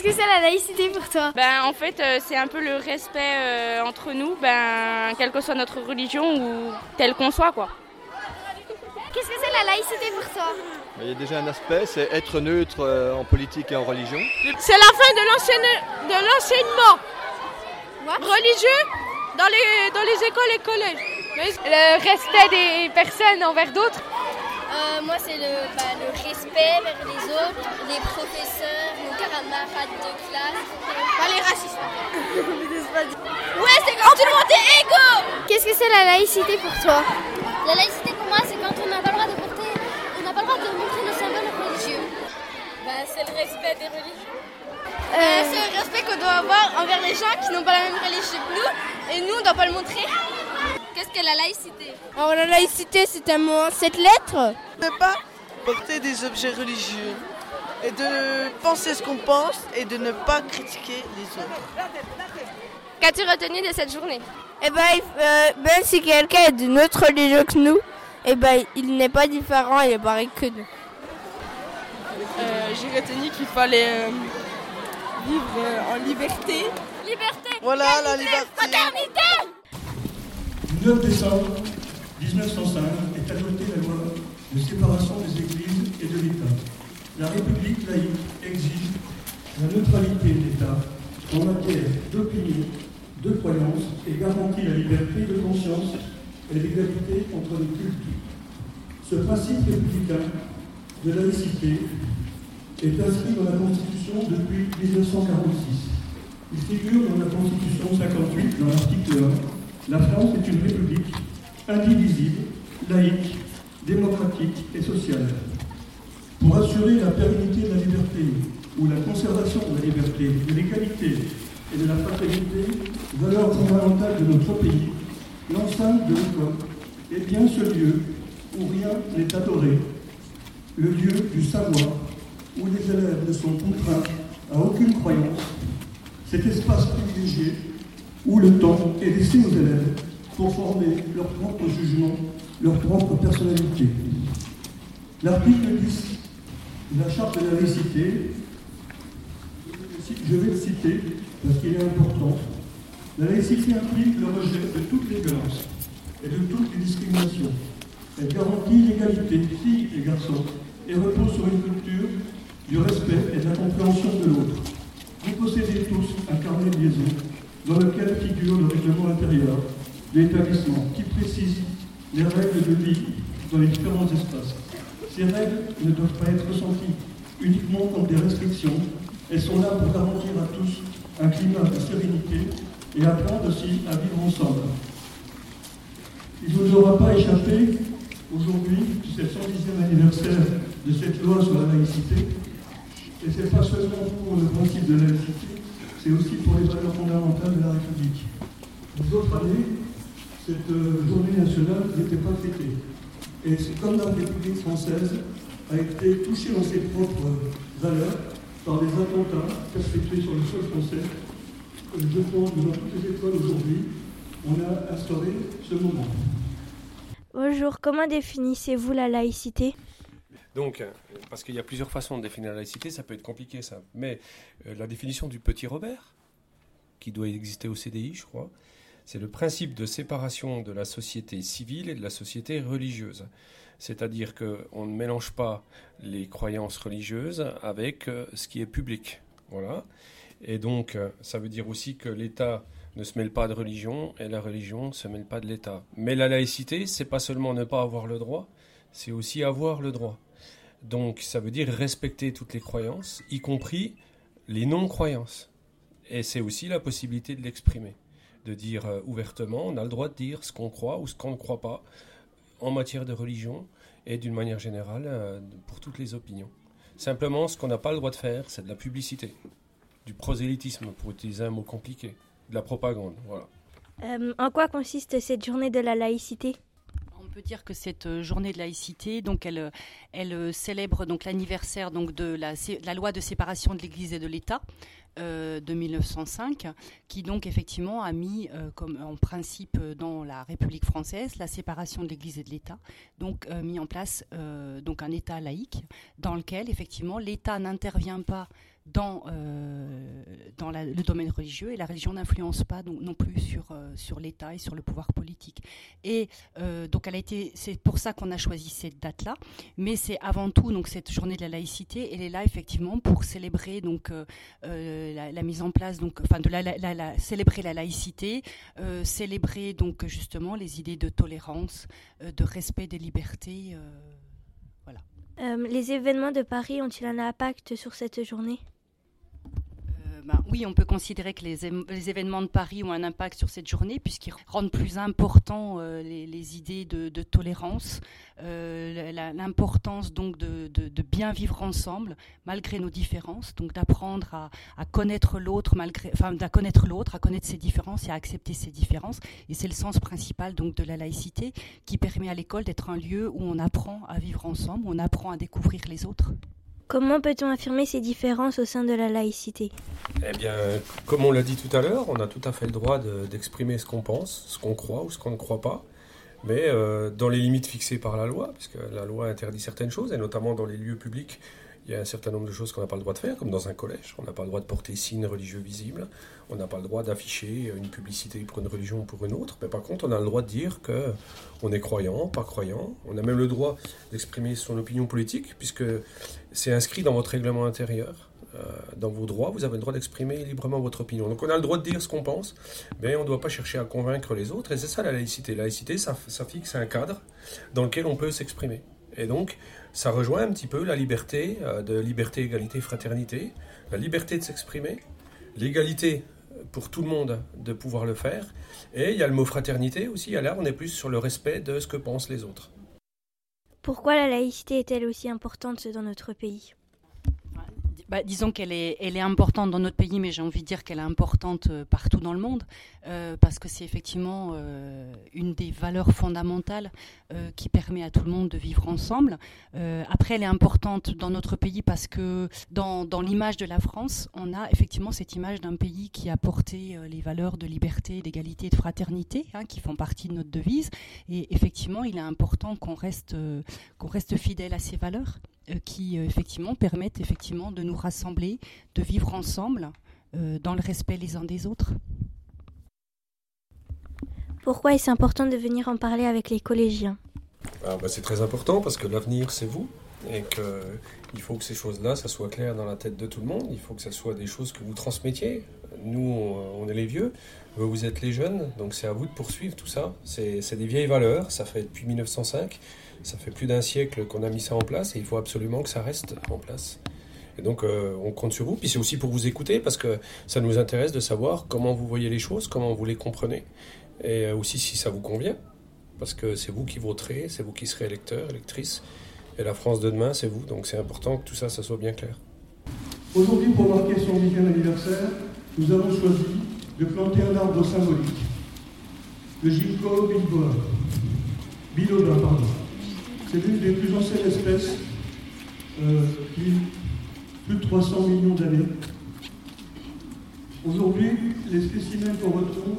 Qu'est-ce que c'est la laïcité pour toi Ben en fait euh, c'est un peu le respect euh, entre nous, ben quelle que soit notre religion ou tel qu'on soit quoi. Qu'est-ce que c'est la laïcité pour toi Il y a déjà un aspect, c'est être neutre euh, en politique et en religion. C'est la fin de l'enseignement religieux dans les, dans les écoles et collèges. Le respect des personnes envers d'autres euh, Moi, c'est le, bah, le, respect vers les autres, les professeurs, nos camarades de classe. Pas les racistes. ouais, c'est quand tout le monde est égaux Qu'est-ce que c'est la laïcité pour toi La laïcité pour moi, c'est quand on n'a pas le droit de porter, on n'a pas le droit de montrer nos symboles religieux. Bah, c'est le respect des religions. Euh, c'est le respect qu'on doit avoir envers les gens qui n'ont pas la même religion que nous et nous on ne doit pas le montrer. Qu'est-ce que la laïcité Alors la laïcité c'est un mot en sept lettres. Ne pas porter des objets religieux et de penser ce qu'on pense et de ne pas critiquer les autres. Qu'as-tu retenu de cette journée? Eh ben, euh, même si quelqu'un est d'une autre religion que nous, eh ben, il n'est pas différent, il est pareil que nous. Euh, J'ai retenu qu'il fallait euh, vivre euh, en liberté. Liberté Voilà la liberté Fraternité Le 9 décembre 1905 est adoptée la loi de séparation des églises et de l'État. La République laïque exige la neutralité de l'État en matière d'opinion, de croyance et garantit la liberté de conscience et l'égalité entre les cultes. Ce principe républicain de laïcité est inscrit dans la Constitution depuis 1946. Il figure dans la Constitution 58, dans l'article 1. La France est une république indivisible, laïque, démocratique et sociale. Pour assurer la pérennité de la liberté ou la conservation de la liberté, de l'égalité et de la fraternité, valeurs fondamentales de notre pays, l'enceinte de l'école est bien ce lieu où rien n'est adoré, le lieu du savoir, où les élèves ne sont contraints à aucune croyance, cet espace privilégié où le temps est laissé aux élèves pour former leur propre jugement, leur propre personnalité. L'article 10 de la charte de la laïcité, je vais le citer parce qu'il est important. La laïcité implique le rejet de toute les violences et de toutes les discriminations. Elle garantit l'égalité filles et garçons et repose sur une culture du respect et de la compréhension de l'autre. Vous possédez tous un carnet de liaison dans lequel figure le règlement intérieur l'établissement qui précise les règles de vie dans les différents espaces. Ces règles ne doivent pas être ressenties uniquement comme des restrictions. Elles sont là pour garantir à tous un climat de sérénité et apprendre aussi à vivre ensemble. Il ne vous aura pas échappé aujourd'hui, le 110e anniversaire de cette loi sur la laïcité, et ce n'est pas seulement pour le principe de la laïcité, c'est aussi pour les valeurs fondamentales de la République. Les autres années, cette journée nationale n'était pas fêtée. Et c'est comme la République française a été touchée dans ses propres valeurs par des attentats perpétrés sur le sol français. Je pense que dans toutes les écoles aujourd'hui, on a instauré ce moment. Bonjour, comment définissez-vous la laïcité? Donc, parce qu'il y a plusieurs façons de définir la laïcité, ça peut être compliqué ça. Mais euh, la définition du petit Robert, qui doit exister au CDI, je crois, c'est le principe de séparation de la société civile et de la société religieuse. C'est-à-dire qu'on ne mélange pas les croyances religieuses avec euh, ce qui est public. Voilà. Et donc, euh, ça veut dire aussi que l'État ne se mêle pas de religion et la religion ne se mêle pas de l'État. Mais la laïcité, c'est pas seulement ne pas avoir le droit, c'est aussi avoir le droit. Donc ça veut dire respecter toutes les croyances, y compris les non-croyances. Et c'est aussi la possibilité de l'exprimer, de dire euh, ouvertement, on a le droit de dire ce qu'on croit ou ce qu'on ne croit pas en matière de religion et d'une manière générale euh, pour toutes les opinions. Simplement, ce qu'on n'a pas le droit de faire, c'est de la publicité, du prosélytisme, pour utiliser un mot compliqué, de la propagande. Voilà. Euh, en quoi consiste cette journée de la laïcité? Peut dire que cette journée de laïcité, donc elle, elle célèbre donc l'anniversaire donc de la, loi de séparation de l'Église et de l'État euh, de 1905, qui donc effectivement a mis euh, comme en principe dans la République française la séparation de l'Église et de l'État, donc euh, mis en place donc un État laïque dans lequel effectivement l'État n'intervient pas dans dans le domaine religieux et la religion n'influence pas non plus sur, sur l'État et sur le pouvoir politique. Et donc elle a été, c'est pour ça qu'on a choisi cette date-là, mais c'est avant tout donc cette journée de la laïcité, elle est là effectivement pour célébrer donc la, mise en place donc enfin de la, célébrer la laïcité, célébrer donc justement les idées de tolérance, de respect des libertés. Euh, les événements de Paris ont-ils un impact sur cette journée? Ben, oui, on peut considérer que les, événements de Paris ont un impact sur cette journée puisqu'ils rendent plus important euh, les, idées de, tolérance, euh, l'importance donc de, bien vivre ensemble malgré nos différences, donc d'apprendre à, connaître l'autre malgré, enfin à connaître l'autre, à connaître ses différences et à accepter ses différences. Et c'est le sens principal donc de la laïcité qui permet à l'école d'être un lieu où on apprend à vivre ensemble, où on apprend à découvrir les autres. Comment peut-on affirmer ces différences au sein de la laïcité? Eh bien, comme on l'a dit tout à l'heure, on a tout à fait le droit d'exprimer ce qu'on pense, ce qu'on croit ou ce qu'on ne croit pas, mais euh, dans les limites fixées par la loi, puisque la loi interdit certaines choses, et notamment dans les lieux publics il y a un certain nombre de choses qu'on n'a pas le droit de faire, comme dans un collège. On n'a pas le droit de porter signe religieux visible. On n'a pas le droit d'afficher une publicité pour une religion ou pour une autre. Mais par contre, on a le droit de dire que on est croyant, pas croyant. On a même le droit d'exprimer son opinion politique, puisque c'est inscrit dans votre règlement intérieur. Euh, dans vos droits, vous avez le droit d'exprimer librement votre opinion. Donc on a le droit de dire ce qu'on pense, mais on ne doit pas chercher à convaincre les autres. Et c'est ça la laïcité. La laïcité, ça fixe un cadre dans lequel on peut s'exprimer. Et donc, ça rejoint un petit peu la liberté euh, de liberté, égalité, fraternité, la liberté de s'exprimer, l'égalité pour tout le monde de pouvoir le faire. Et il y a le mot fraternité aussi. là, on est plus sur le respect de ce que pensent les autres. Pourquoi la laïcité est-elle aussi importante dans notre pays? Bah, disons qu'elle est, importante dans notre pays, mais j'ai envie de dire qu'elle est importante euh, partout dans le monde, euh, parce que c'est effectivement euh, une des valeurs fondamentales qui permet à tout le monde de vivre ensemble. après, elle est importante dans notre pays parce que dans, dans l'image de la France, on a effectivement cette image d'un pays qui a porté les valeurs de liberté, d'égalité et de fraternité, hein, qui font partie de notre devise. Et effectivement, il est important qu'on reste, qu'on reste fidèle à ces valeurs. Euh, qui euh, effectivement permettent effectivement de nous rassembler, de vivre ensemble euh, dans le respect les uns des autres. Pourquoi est-ce important de venir en parler avec les collégiens? Ah, bah, C'est très important parce que l'avenir c'est vous et qu'il faut que ces choses-là, ça soit clair dans la tête de tout le monde. Il faut que ce soit des choses que vous transmettiez. Nous, on, est les vieux, vous êtes les jeunes, donc c'est à vous de poursuivre tout ça. C'est des vieilles valeurs, ça fait depuis 1905. Ça fait plus d'un siècle qu'on a mis ça en place et il faut absolument que ça reste en place. Et donc, euh, on compte sur vous. Puis c'est aussi pour vous écouter parce que ça nous intéresse de savoir comment vous voyez les choses, comment vous les comprenez et euh, aussi si ça vous convient. Parce que c'est vous qui voterez, c'est vous qui serez électeur, électrice. Et la France de demain, c'est vous. Donc c'est important que tout ça, ça soit bien clair. Aujourd'hui, pour marquer son dixième anniversaire, nous avons choisi de planter un arbre symbolique. Le ginkgo biloba. Pardon. C'est l'une des plus anciennes espèces euh, plus de 300 millions d'années. Aujourd'hui, les spécimens qu'on retrouve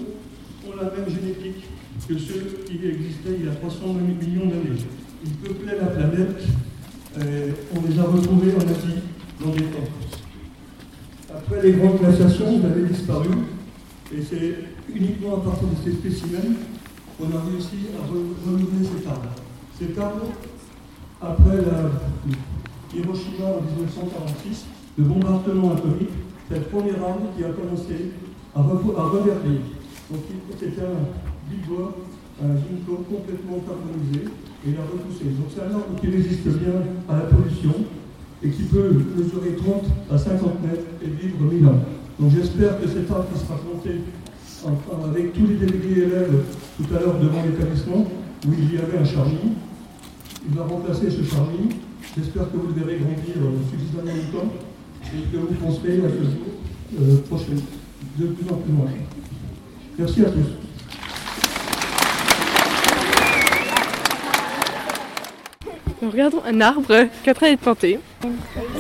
ont la même génétique que ceux qui existaient il y a 300 millions d'années. Ils peuplaient la planète, et on les a retrouvés en Asie dans des temps. Les grandes glaciations, avaient disparu, et c'est uniquement à partir de ces spécimens qu'on a réussi à renouveler cet arbre. Cet arbre, après la Hiroshima en 1946, le bombardement atomique, c'est le premier arbre qui a commencé à, reverdir. Donc c'était un bois, un ginkgo complètement carbonisé, et il a repoussé. Donc c'est un arbre qui résiste bien à la pollution et qui peut mesurer 30 à 50 mètres et vivre 1000 ans. Donc j'espère que cet arbre qui sera planté avec tous les délégués élèves tout à l'heure devant l'établissement, où il y avait un charny, il va remplacer ce charlie. J'espère que vous le verrez grandir suffisamment longtemps et que vous penserez à ce jour euh, prochain, de plus en plus loin. Merci à tous. Nous regardons un arbre qui est en train d'être planté. Je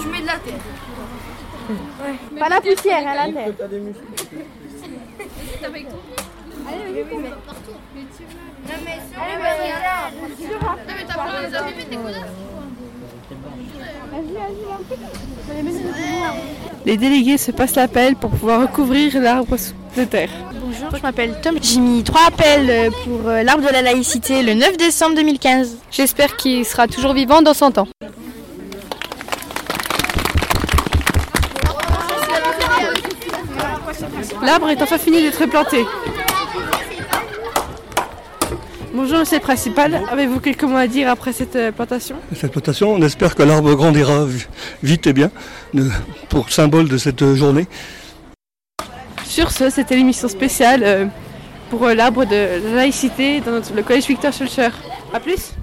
mets de la terre. Ouais. Pas la poussière, à la terre. Allez, oui, mais partout. Non, mais sur Allez, mais regarde. Non, mais t'as pas les tes Les délégués se passent l'appel pour pouvoir recouvrir l'arbre de terre. Bonjour, je m'appelle Tom. J'ai mis trois appels pour euh, l'arbre de la laïcité le 9 décembre 2015. J'espère qu'il sera toujours vivant dans 100 ans. L'arbre est enfin fini d'être planté. Bonjour monsieur le principal, avez-vous quelques mots à dire après cette euh, plantation? Cette plantation, on espère que l'arbre grandira vite et bien pour symbole de cette journée. Sur ce, c'était l'émission spéciale euh, pour euh, l'arbre de laïcité dans le collège Victor Schulcher. A plus